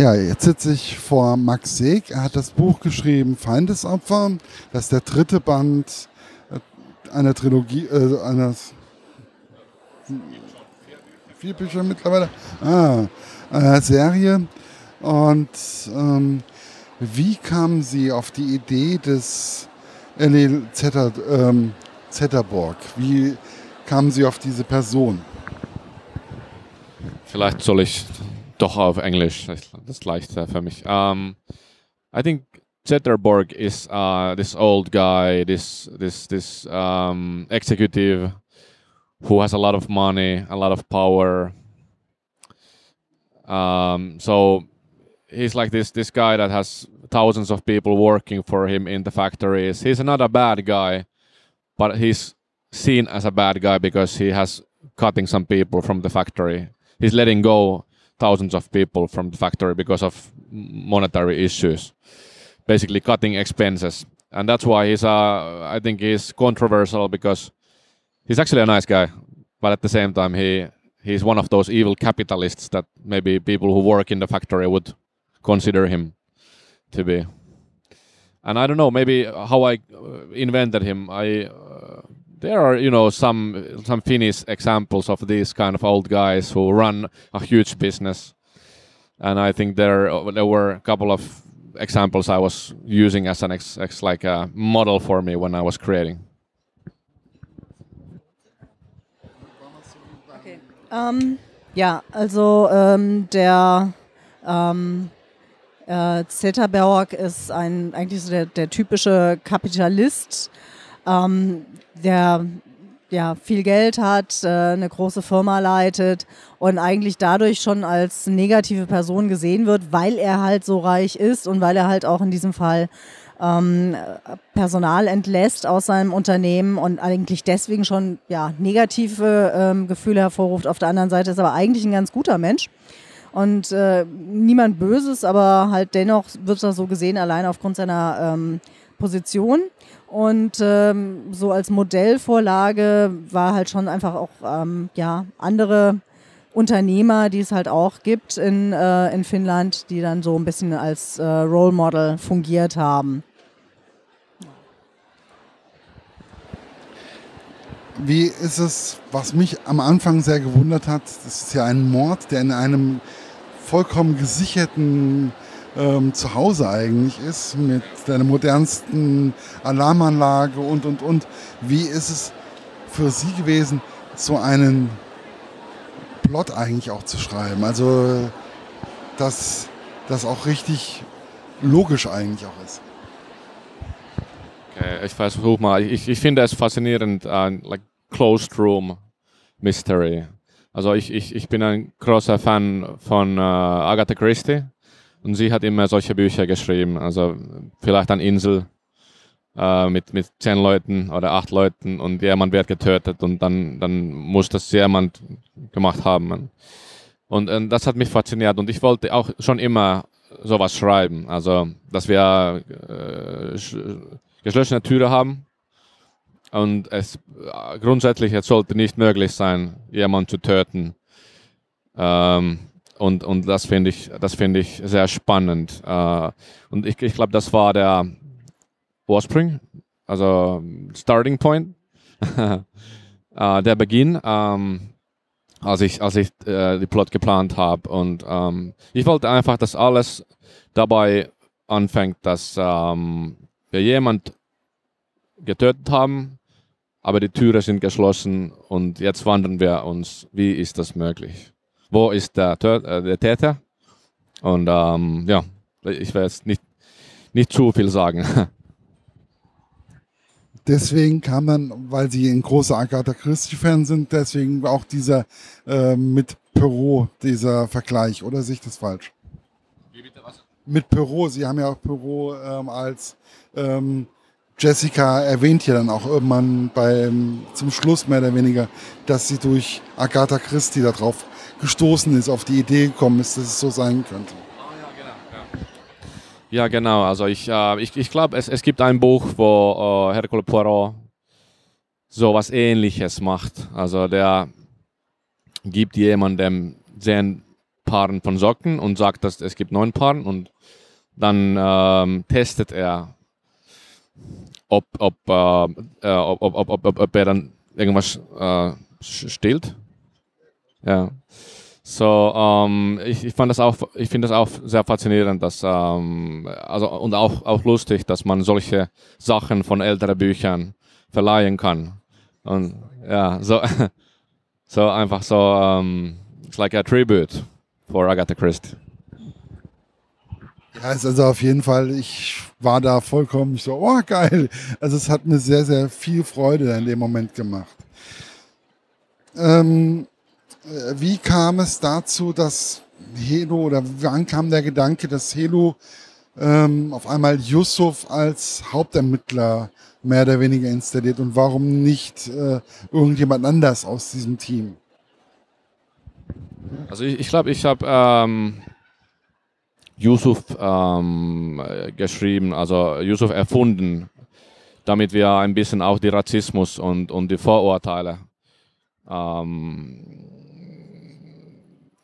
Ja, jetzt sitze ich vor Max Seeg. Er hat das Buch geschrieben Feindesopfer. Das ist der dritte Band äh, einer Trilogie, äh, eines vier Bücher mittlerweile. Ah, äh, Serie. Und ähm, wie kamen Sie auf die Idee des L.E. Zetter, ähm, Zetterborg? Wie kamen Sie auf diese Person? Vielleicht soll ich doch auf Englisch, das ist leichter für mich. Um, I think Zetterborg is uh, this old guy, this this this um, executive who has a lot of money, a lot of power. Um, so he's like this this guy that has thousands of people working for him in the factories. He's not a bad guy, but he's seen as a bad guy because he has cutting some people from the factory. He's letting go thousands of people from the factory because of monetary issues, basically cutting expenses. And that's why he's, uh, I think he's controversial because he's actually a nice guy, but at the same time he he's one of those evil capitalists that maybe people who work in the factory would consider him to be. And I don't know, maybe how I uh, invented him. I there are you know some some Finnish examples of these kind of old guys who run a huge business, and I think there there were a couple of examples I was using as an ex, ex like a model for me when I was creating. Okay. Um, ja, also ähm, der ähm, äh, Zetterberg ist ein, eigentlich so der, der typische Kapitalist, ähm, der ja, viel Geld hat, äh, eine große Firma leitet und eigentlich dadurch schon als negative Person gesehen wird, weil er halt so reich ist und weil er halt auch in diesem Fall ähm, Personal entlässt aus seinem Unternehmen und eigentlich deswegen schon ja, negative ähm, Gefühle hervorruft. Auf der anderen Seite ist er aber eigentlich ein ganz guter Mensch und äh, niemand Böses, aber halt dennoch wird er so gesehen, allein aufgrund seiner ähm, Position. Und ähm, so als Modellvorlage war halt schon einfach auch ähm, ja, andere Unternehmer, die es halt auch gibt in, äh, in Finnland, die dann so ein bisschen als äh, Role Model fungiert haben. Wie ist es, was mich am Anfang sehr gewundert hat, das ist ja ein Mord, der in einem vollkommen gesicherten ähm, Zuhause eigentlich ist, mit der modernsten Alarmanlage und, und, und. Wie ist es für Sie gewesen, so einen Plot eigentlich auch zu schreiben? Also, dass das auch richtig logisch eigentlich auch ist. Okay, ich versuche mal. Ich, ich finde es faszinierend, uh, like Closed Room Mystery. Also ich, ich, ich bin ein großer Fan von uh, Agatha Christie und sie hat immer solche Bücher geschrieben. Also vielleicht eine Insel äh, mit, mit zehn Leuten oder acht Leuten und jemand wird getötet und dann, dann muss das jemand gemacht haben. Und, und das hat mich fasziniert und ich wollte auch schon immer sowas schreiben. Also, dass wir äh, geschlossene Türe haben und es grundsätzlich es sollte nicht möglich sein, jemanden zu töten. Ähm, und, und das finde ich, das finde ich sehr spannend. Äh, und ich, ich glaube, das war der Ursprung, also Starting Point, äh, der Beginn, ähm, als ich, als ich äh, die Plot geplant habe. Und ähm, ich wollte einfach, dass alles dabei anfängt, dass ähm, wir jemand getötet haben, aber die Türen sind geschlossen und jetzt wandern wir uns, wie ist das möglich? Wo ist der, äh, der Täter. Und ähm, ja, ich werde jetzt nicht, nicht zu viel sagen. Deswegen kam dann, weil Sie ein großer Agatha Christie-Fan sind, deswegen auch dieser äh, mit Perot, dieser Vergleich, oder sehe ich das falsch? Wie bitte was? Mit Perot, Sie haben ja auch Perot ähm, als ähm, Jessica erwähnt ja dann auch irgendwann beim, zum Schluss mehr oder weniger, dass sie durch Agatha Christie darauf gestoßen ist, auf die Idee gekommen ist, dass es so sein könnte. Ja, genau. Also ich, äh, ich, ich glaube, es, es gibt ein Buch, wo äh, Hercule Poirot so was Ähnliches macht. Also der gibt jemandem zehn Paaren von Socken und sagt, dass es gibt neun Paaren und dann ähm, testet er, ob, ob, äh, äh ob, ob, ob, ob, ob er dann irgendwas äh, stillt. Ja. So, ähm, ich, ich fand das auch, ich finde das auch sehr faszinierend, dass, ähm, also, und auch, auch lustig, dass man solche Sachen von älteren Büchern verleihen kann. Und ja, so, so einfach so, um, it's like a tribute for Agatha Christie. Ja, also auf jeden Fall, ich war da vollkommen so, oh geil. Also es hat mir sehr, sehr viel Freude in dem Moment gemacht. Ähm, äh, wie kam es dazu, dass Helo oder wann kam der Gedanke, dass Helo ähm, auf einmal Yusuf als Hauptermittler mehr oder weniger installiert und warum nicht äh, irgendjemand anders aus diesem Team? Also ich glaube, ich, glaub, ich habe ähm, Yusuf ähm, geschrieben, also Yusuf erfunden, damit wir ein bisschen auch die Rassismus und, und die Vorurteile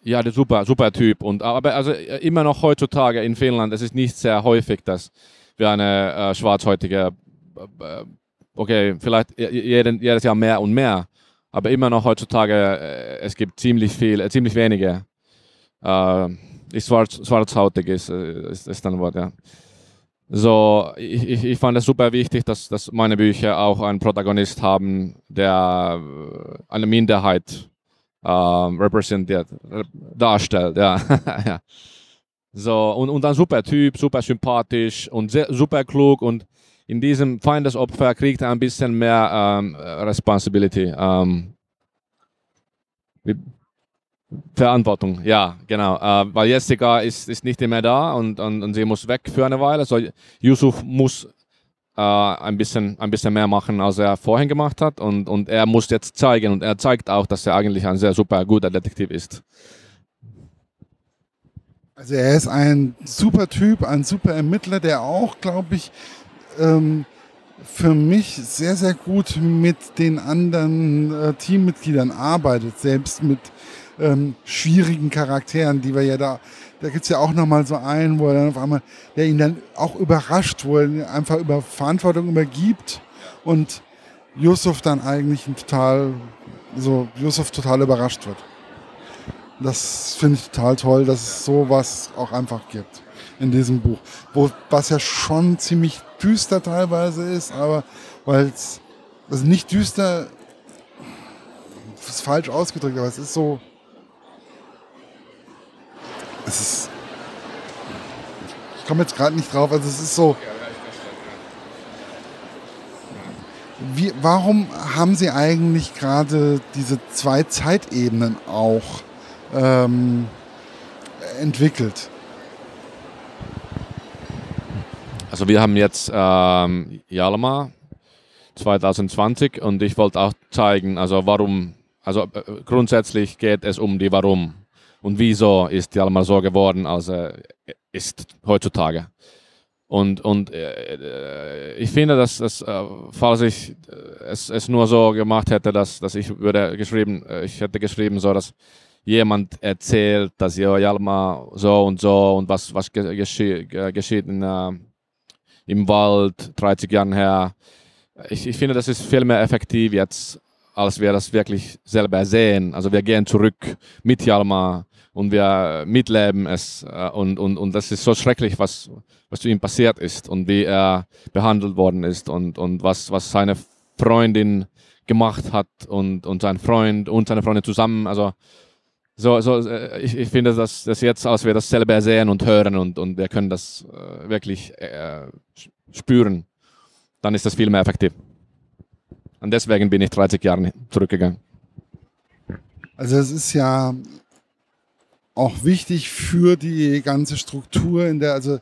ja, der super, super Typ. Und, aber also immer noch heutzutage in Finnland, es ist nicht sehr häufig, dass wir eine äh, schwarzhäutige, äh, okay, vielleicht jeden, jedes Jahr mehr und mehr, aber immer noch heutzutage, äh, es gibt ziemlich viel, äh, ziemlich wenige, äh, ist schwarz, schwarzhautig ist, äh, ist, ist ein Wort, ja. So, ich, ich, ich fand es super wichtig, dass, dass meine Bücher auch einen Protagonist haben, der äh, eine Minderheit ähm, repräsentiert, darstellt. Ja. ja. So, und, und dann super Typ, super sympathisch und sehr, super klug und in diesem Feindesopfer kriegt er ein bisschen mehr ähm, Responsibility. Ähm, Verantwortung, ja, genau. Äh, weil Jessica ist, ist nicht mehr da und, und, und sie muss weg für eine Weile. So, Yusuf muss äh, ein, bisschen, ein bisschen mehr machen, als er vorhin gemacht hat. Und, und er muss jetzt zeigen und er zeigt auch, dass er eigentlich ein sehr super guter Detektiv ist. Also er ist ein super Typ, ein super Ermittler, der auch, glaube ich, ähm, für mich sehr, sehr gut mit den anderen äh, Teammitgliedern arbeitet, selbst mit ähm, schwierigen Charakteren, die wir ja da da gibt es ja auch nochmal so einen, wo er dann auf einmal, der ihn dann auch überrascht, wo er einfach über Verantwortung übergibt und Yusuf dann eigentlich total, so Yusuf total überrascht wird. Das finde ich total toll, dass es sowas auch einfach gibt in diesem Buch. Wo, was ja schon ziemlich düster teilweise ist, aber weil es, also nicht düster, ist falsch ausgedrückt, aber es ist so, es ist. Ich komme jetzt gerade nicht drauf. Also es ist so. Wie, warum haben Sie eigentlich gerade diese zwei Zeitebenen auch ähm, entwickelt? Also wir haben jetzt ähm, Jalma 2020 und ich wollte auch zeigen, also warum, also äh, grundsätzlich geht es um die Warum und wieso ist Hjalmar so geworden, als er ist heutzutage. Und, und äh, ich finde, dass, dass äh, falls ich äh, es, es nur so gemacht hätte, dass, dass ich würde geschrieben, äh, ich hätte geschrieben, so dass jemand erzählt, dass ja Hjalmar so und so und was, was geschie, geschieht in, äh, im Wald 30 Jahren her. Ich, ich finde, das ist viel mehr effektiv jetzt, als wir das wirklich selber sehen. Also wir gehen zurück mit Hjalmar und wir mitleben es äh, und, und, und das ist so schrecklich, was, was zu ihm passiert ist und wie er behandelt worden ist und, und was, was seine Freundin gemacht hat und, und sein Freund und seine Freundin zusammen. Also so, so äh, ich, ich finde, dass, dass jetzt, als wir das selber sehen und hören und, und wir können das äh, wirklich äh, spüren, dann ist das viel mehr effektiv. Und deswegen bin ich 30 Jahre zurückgegangen. Also es ist ja auch wichtig für die ganze Struktur in der, also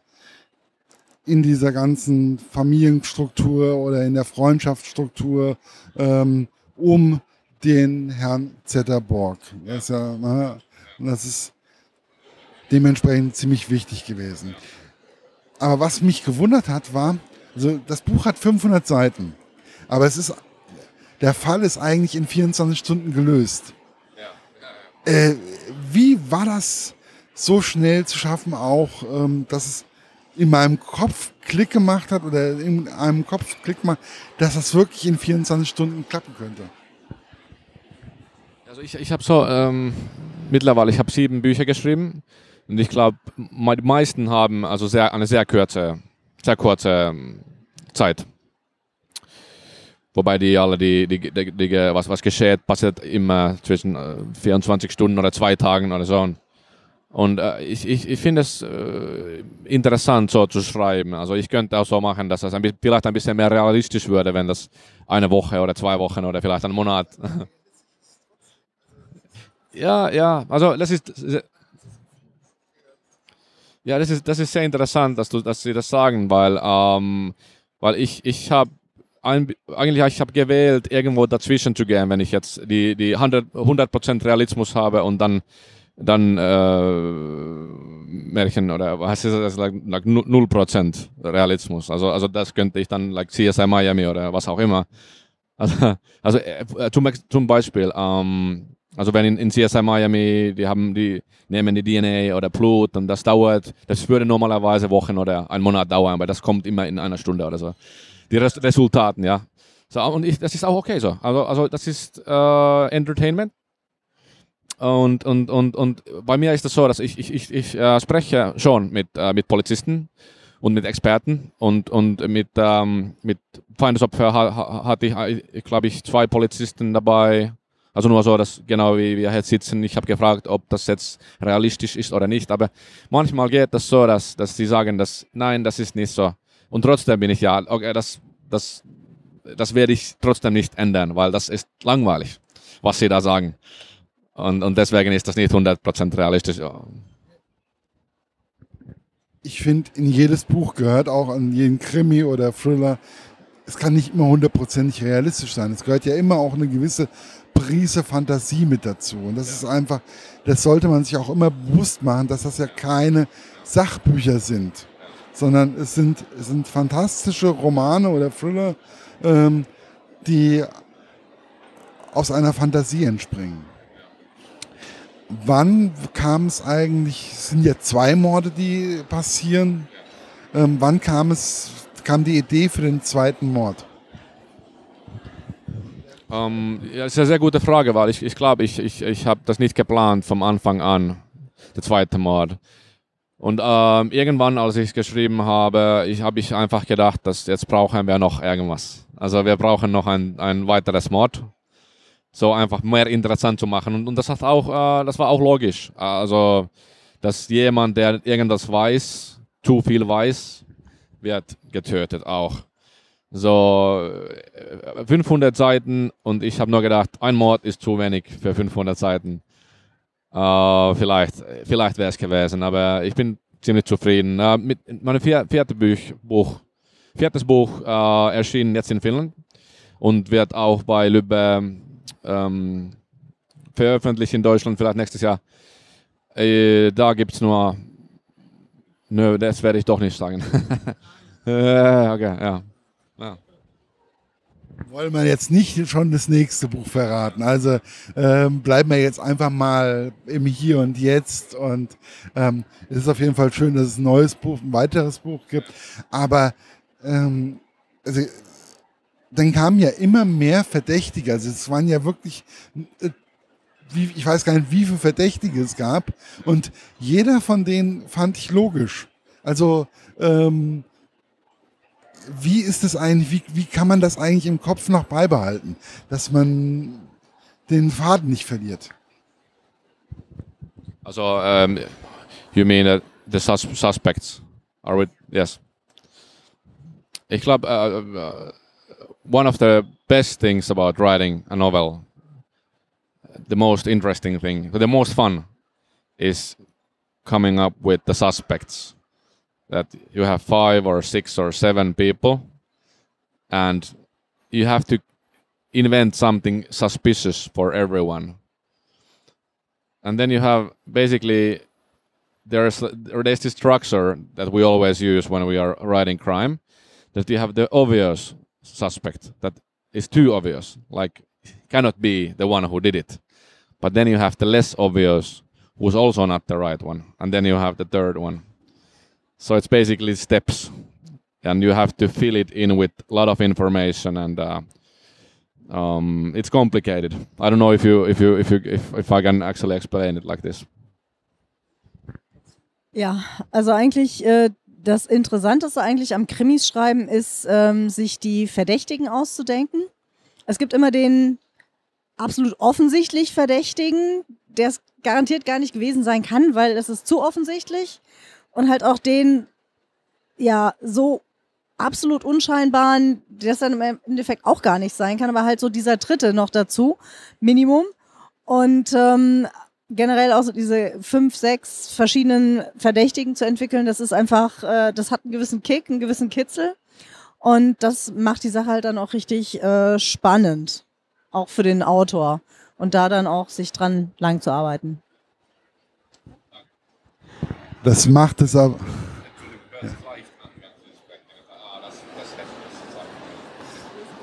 in dieser ganzen Familienstruktur oder in der Freundschaftsstruktur ähm, um den Herrn Zetterborg. Das ist ja, ne, das ist dementsprechend ziemlich wichtig gewesen. Aber was mich gewundert hat, war, also das Buch hat 500 Seiten, aber es ist, der Fall ist eigentlich in 24 Stunden gelöst. Äh, wie war das so schnell zu schaffen, auch, ähm, dass es in meinem Kopf Klick gemacht hat oder in einem Kopf Klick gemacht, dass das wirklich in 24 Stunden klappen könnte. Also ich, ich habe so ähm, mittlerweile, ich habe sieben Bücher geschrieben und ich glaube, die meisten haben also sehr, eine sehr kurze, sehr kurze ähm, Zeit. Wobei die alle, die, die, die, die, was, was geschieht, passiert immer zwischen 24 äh, Stunden oder zwei Tagen oder so. Und äh, ich, ich, ich finde es äh, interessant, so zu schreiben. Also ich könnte auch so machen, dass es ein, vielleicht ein bisschen mehr realistisch würde, wenn das eine Woche oder zwei Wochen oder vielleicht einen Monat. ja, ja, also das ist ja, das ist, das ist sehr interessant, dass, du, dass Sie das sagen, weil, ähm, weil ich, ich habe eigentlich ich habe gewählt, irgendwo dazwischen zu gehen, wenn ich jetzt die, die 100%, 100 Realismus habe und dann, dann äh, Märchen oder was ist das, like, like 0% Realismus. Also, also das könnte ich dann, like CSI Miami oder was auch immer. Also, also äh, zum, zum Beispiel, ähm, also wenn in, in CSI Miami, die haben die nehmen die DNA oder Blut und das dauert, das würde normalerweise Wochen oder einen Monat dauern, weil das kommt immer in einer Stunde oder so. Die Res Resultaten, ja. So, und ich, das ist auch okay so. Also, also das ist äh, Entertainment. Und, und, und, und bei mir ist das so, dass ich, ich, ich, ich äh, spreche schon mit, äh, mit Polizisten und mit Experten und, und mit, ähm, mit Feindesopfer hatte ich, ich glaube ich, zwei Polizisten dabei, also nur so, dass genau wie wir jetzt sitzen, ich habe gefragt, ob das jetzt realistisch ist oder nicht. Aber manchmal geht das so, dass, dass sie sagen, dass nein, das ist nicht so. Und trotzdem bin ich ja, okay, das, das, das werde ich trotzdem nicht ändern, weil das ist langweilig, was sie da sagen. Und, und deswegen ist das nicht 100% realistisch. Ich finde, in jedes Buch gehört auch an jeden Krimi oder Thriller, es kann nicht immer hundertprozentig realistisch sein. Es gehört ja immer auch eine gewisse Prise Fantasie mit dazu. Und das ist einfach, das sollte man sich auch immer bewusst machen, dass das ja keine Sachbücher sind, sondern es sind, es sind fantastische Romane oder Thriller, ähm, die aus einer Fantasie entspringen. Wann kam es eigentlich, es sind ja zwei Morde, die passieren. Ähm, wann kam es, kam die Idee für den zweiten Mord? Ähm, ja, das ist eine sehr gute Frage, weil ich, ich glaube, ich, ich, ich habe das nicht geplant vom Anfang an, der zweite Mord. Und ähm, irgendwann, als ich es geschrieben habe, ich, habe ich einfach gedacht, dass jetzt brauchen wir noch irgendwas. Also wir brauchen noch ein, ein weiteres Mord. So einfach mehr interessant zu machen. Und, und das, hat auch, äh, das war auch logisch. Also, dass jemand, der irgendwas weiß, zu viel weiß, wird getötet auch so 500 äh, Seiten und ich habe nur gedacht, ein Mord ist zu wenig für 500 Seiten. Uh, vielleicht vielleicht wäre es gewesen, aber ich bin ziemlich zufrieden. Uh, mit meinem vier, vierte Buch, viertes Buch uh, erschien jetzt in Finnland und wird auch bei Lübbe ähm, veröffentlicht in Deutschland, vielleicht nächstes Jahr. Äh, da gibt es nur, nö, das werde ich doch nicht sagen. okay, ja. Ja. Wollen wir jetzt nicht schon das nächste Buch verraten. Also ähm, bleiben wir jetzt einfach mal im Hier und Jetzt. Und ähm, es ist auf jeden Fall schön, dass es ein neues Buch, ein weiteres Buch gibt. Aber ähm, also, dann kamen ja immer mehr Verdächtige. Also es waren ja wirklich, äh, wie, ich weiß gar nicht, wie viele Verdächtige es gab. Und jeder von denen fand ich logisch. Also ähm, wie ist es eigentlich, wie, wie kann man das eigentlich im Kopf noch beibehalten, dass man den Faden nicht verliert? Also, um, you mean uh, the sus suspects are with, yes. Ich glaube, uh, uh, one of the best things about writing a novel, the most interesting thing, the most fun, is coming up with the suspects that you have five or six or seven people and you have to invent something suspicious for everyone. And then you have basically there's there's this structure that we always use when we are writing crime that you have the obvious suspect that is too obvious like cannot be the one who did it. But then you have the less obvious who's also not the right one, and then you have the third one. So it's basically steps, and you have to fill it in with a lot of information, and uh, um, it's complicated. I don't know if you if you if you if, if I can actually explain it like this. Ja, also eigentlich äh, das Interessanteste eigentlich am Krimis schreiben ist, ähm, sich die Verdächtigen auszudenken. Es gibt immer den absolut offensichtlich Verdächtigen, der es garantiert gar nicht gewesen sein kann, weil es ist zu offensichtlich. Und halt auch den, ja, so absolut unscheinbaren, der es dann im Endeffekt auch gar nicht sein kann, aber halt so dieser dritte noch dazu, Minimum. Und ähm, generell auch so diese fünf, sechs verschiedenen Verdächtigen zu entwickeln, das ist einfach, äh, das hat einen gewissen Kick, einen gewissen Kitzel. Und das macht die Sache halt dann auch richtig äh, spannend, auch für den Autor. Und da dann auch sich dran lang zu arbeiten. Das macht es aber.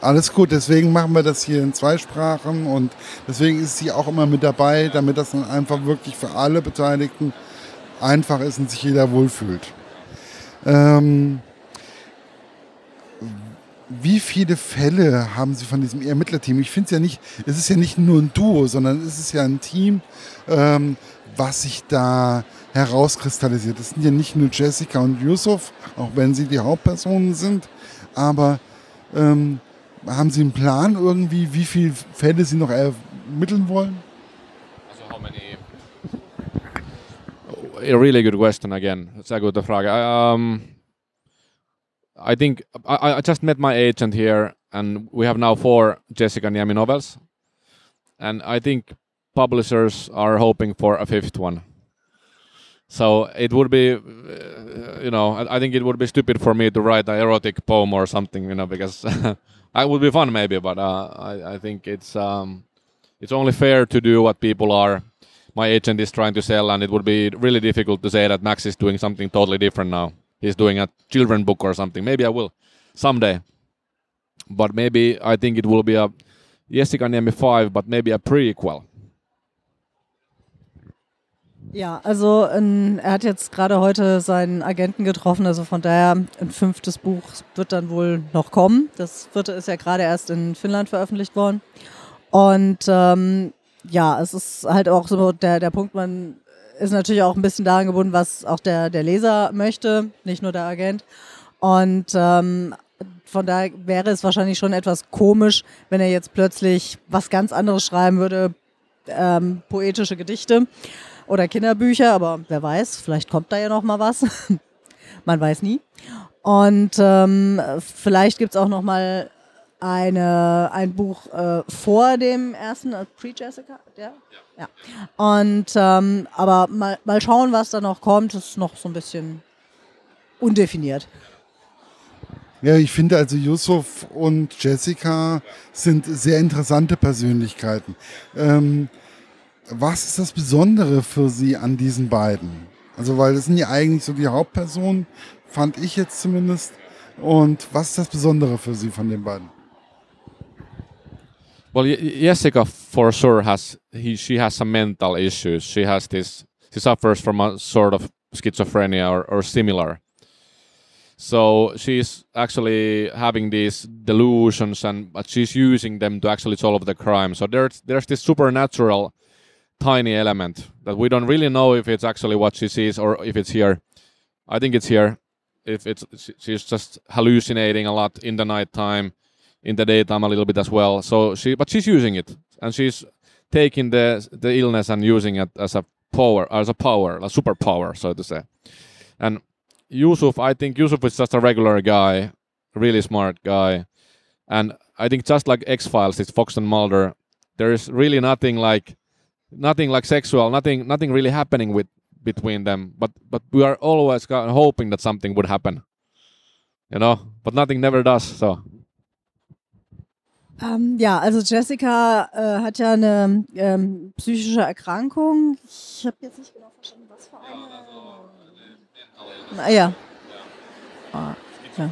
Alles gut, deswegen machen wir das hier in zwei Sprachen und deswegen ist sie auch immer mit dabei, damit das dann einfach wirklich für alle Beteiligten einfach ist und sich jeder wohlfühlt. Ähm, wie viele Fälle haben Sie von diesem Ermittlerteam? Ich finde es ja nicht, es ist ja nicht nur ein Duo, sondern es ist ja ein Team, ähm, was sich da herauskristallisiert. Es sind ja nicht nur Jessica und Yusuf, auch wenn sie die Hauptpersonen sind, aber ähm, haben Sie einen Plan irgendwie, wie viele Fälle Sie noch ermitteln wollen? Also how many? A really good question again. Sehr gute Frage. Um, I think I, I just met my agent here, and we have now four Jessica Niemi novels, and I think publishers are hoping for a fifth one. So it would be, uh, you know, I, I think it would be stupid for me to write an erotic poem or something, you know, because it would be fun maybe, but uh, I, I think it's um, it's only fair to do what people are. My agent is trying to sell, and it would be really difficult to say that Max is doing something totally different now. He's doing a children book or something. Maybe I will someday, but maybe I think it will be a Jessica Niemi five, but maybe a prequel. Ja, also in, er hat jetzt gerade heute seinen Agenten getroffen, also von daher ein fünftes Buch wird dann wohl noch kommen. Das vierte ist ja gerade erst in Finnland veröffentlicht worden. Und ähm, ja, es ist halt auch so der, der Punkt, man ist natürlich auch ein bisschen daran gebunden, was auch der, der Leser möchte, nicht nur der Agent. Und ähm, von daher wäre es wahrscheinlich schon etwas komisch, wenn er jetzt plötzlich was ganz anderes schreiben würde, ähm, poetische Gedichte oder Kinderbücher, aber wer weiß, vielleicht kommt da ja noch mal was. Man weiß nie. Und ähm, vielleicht gibt es auch noch mal eine, ein Buch äh, vor dem ersten, äh, Pre-Jessica, ja? ja. Und ähm, aber mal, mal schauen, was da noch kommt, ist noch so ein bisschen undefiniert. Ja, ich finde also Yusuf und Jessica sind sehr interessante Persönlichkeiten. Ähm, was ist das Besondere für Sie an diesen beiden? Also, weil das sind ja eigentlich so die Hauptpersonen, fand ich jetzt zumindest. Und was ist das Besondere für Sie von den beiden? Well, Jessica for sure has he she has some mental issues. She has this she suffers from a sort of schizophrenia or, or similar. So she's actually having these delusions and but she's using them to actually solve the crime. So there's there's this supernatural tiny element that we don't really know if it's actually what she sees or if it's here. I think it's here. If it's she's just hallucinating a lot in the night time, in the daytime a little bit as well. So she, but she's using it and she's taking the the illness and using it as a power, as a power, a superpower, so to say. And Yusuf, I think Yusuf is just a regular guy, really smart guy, and I think just like X Files, it's Fox and Mulder. There is really nothing like nothing like sexual, nothing nothing really happening with between them. But but we are always hoping that something would happen, you know. But nothing never does. So. Ähm, ja, also Jessica äh, hat ja eine ähm, psychische Erkrankung. Ich habe jetzt nicht genau verstanden, was für eine. Ah, ja. Ah, ja.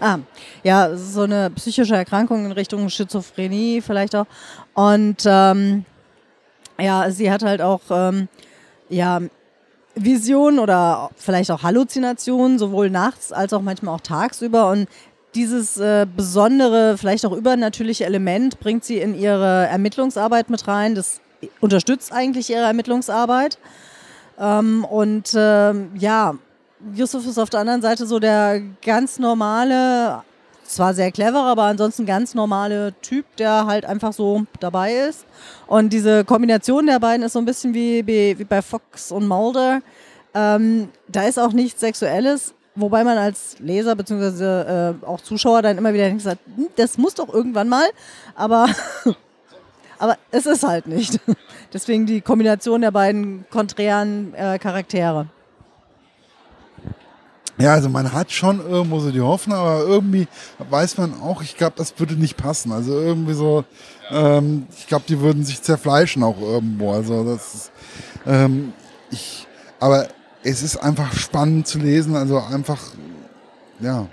Ah, ja, so eine psychische Erkrankung in Richtung Schizophrenie vielleicht auch. Und ähm, ja, sie hat halt auch ähm, ja, Visionen oder vielleicht auch Halluzinationen, sowohl nachts als auch manchmal auch tagsüber. Und dieses äh, besondere, vielleicht auch übernatürliche Element bringt sie in ihre Ermittlungsarbeit mit rein. Das unterstützt eigentlich ihre Ermittlungsarbeit. Ähm, und ähm, ja, Yusuf ist auf der anderen Seite so der ganz normale, zwar sehr clever, aber ansonsten ganz normale Typ, der halt einfach so dabei ist. Und diese Kombination der beiden ist so ein bisschen wie, wie, wie bei Fox und Mulder. Ähm, da ist auch nichts Sexuelles, wobei man als Leser bzw. Äh, auch Zuschauer dann immer wieder denkt, hm, das muss doch irgendwann mal, aber, aber es ist halt nicht. Deswegen die Kombination der beiden konträren äh, Charaktere. Ja, also man hat schon irgendwo so die Hoffnung, aber irgendwie weiß man auch, ich glaube, das würde nicht passen. Also irgendwie so, ähm, ich glaube, die würden sich zerfleischen auch irgendwo. Also das ist, ähm, ich, aber es ist einfach spannend zu lesen, also einfach, ja,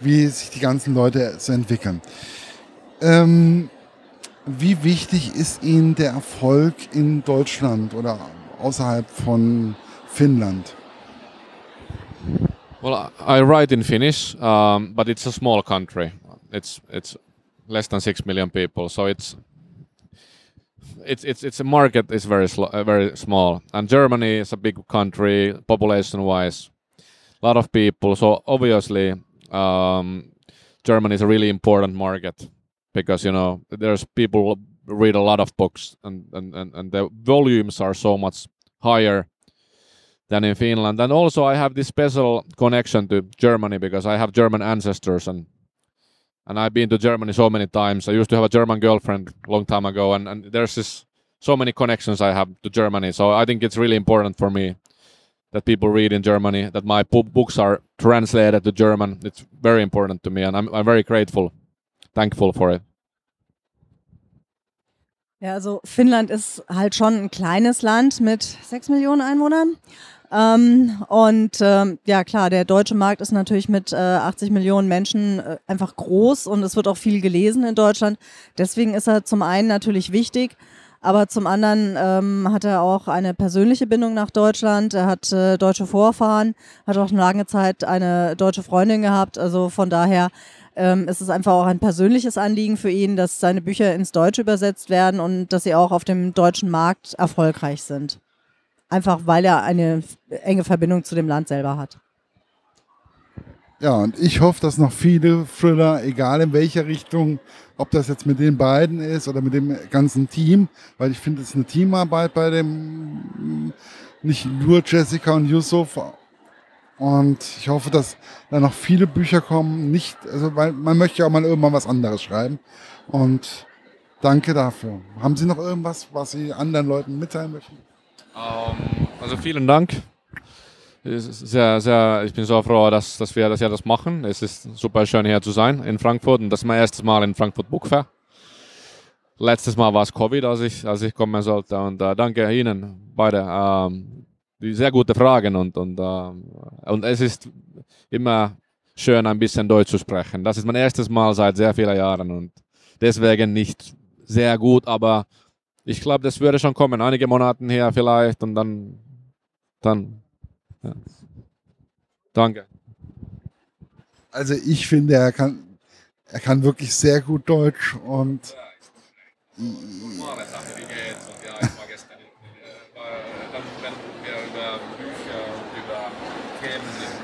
wie sich die ganzen Leute so entwickeln. Ähm, wie wichtig ist Ihnen der Erfolg in Deutschland oder außerhalb von Finnland? Well, I write in Finnish, um, but it's a small country. It's it's less than six million people, so it's it's it's it's a market is very uh, very small, and Germany is a big country population wise, a lot of people. So obviously, um, Germany is a really important market because you know there's people read a lot of books and and and, and the volumes are so much higher than in Finland. And also, I have this special connection to Germany because I have German ancestors and and I've been to Germany so many times. I used to have a German girlfriend long time ago, and, and there's this so many connections I have to Germany. So I think it's really important for me that people read in Germany, that my books are translated to German. It's very important to me, and I'm, I'm very grateful, thankful for it. Ja, also Finnland ist halt schon ein kleines Land mit sechs Millionen Einwohnern. Ähm, und ähm, ja klar, der deutsche Markt ist natürlich mit äh, 80 Millionen Menschen äh, einfach groß und es wird auch viel gelesen in Deutschland. Deswegen ist er zum einen natürlich wichtig, aber zum anderen ähm, hat er auch eine persönliche Bindung nach Deutschland. Er hat äh, deutsche Vorfahren, hat auch eine lange Zeit eine deutsche Freundin gehabt. Also von daher ähm, ist es einfach auch ein persönliches Anliegen für ihn, dass seine Bücher ins Deutsche übersetzt werden und dass sie auch auf dem deutschen Markt erfolgreich sind. Einfach weil er eine enge Verbindung zu dem Land selber hat. Ja, und ich hoffe, dass noch viele Thriller, egal in welcher Richtung, ob das jetzt mit den beiden ist oder mit dem ganzen Team, weil ich finde, es ist eine Teamarbeit bei dem, nicht nur Jessica und Yusuf. Und ich hoffe, dass da noch viele Bücher kommen, nicht, also weil man möchte ja auch mal irgendwann was anderes schreiben. Und danke dafür. Haben Sie noch irgendwas, was Sie anderen Leuten mitteilen möchten? Um, also vielen Dank. Sehr, sehr, ich bin so froh, dass, dass wir das ja das machen. Es ist super schön hier zu sein in Frankfurt und das ist mein erstes Mal in Frankfurt Book Fair. Letztes Mal war es Covid, als ich, als ich kommen sollte und äh, danke Ihnen beide. Ähm, sehr gute Fragen und, und, äh, und es ist immer schön, ein bisschen Deutsch zu sprechen. Das ist mein erstes Mal seit sehr vielen Jahren und deswegen nicht sehr gut, aber ich glaube, das würde schon kommen. Einige Monate her vielleicht und dann. dann ja. Danke. Also ich finde, er kann, er kann wirklich sehr gut Deutsch und.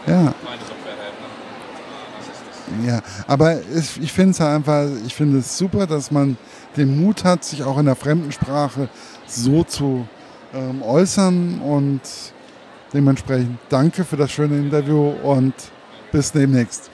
Ja. Ja, aber ich finde es einfach, ich finde es super, dass man den Mut hat, sich auch in der fremden Sprache so zu ähm, äußern. Und dementsprechend danke für das schöne Interview und bis demnächst.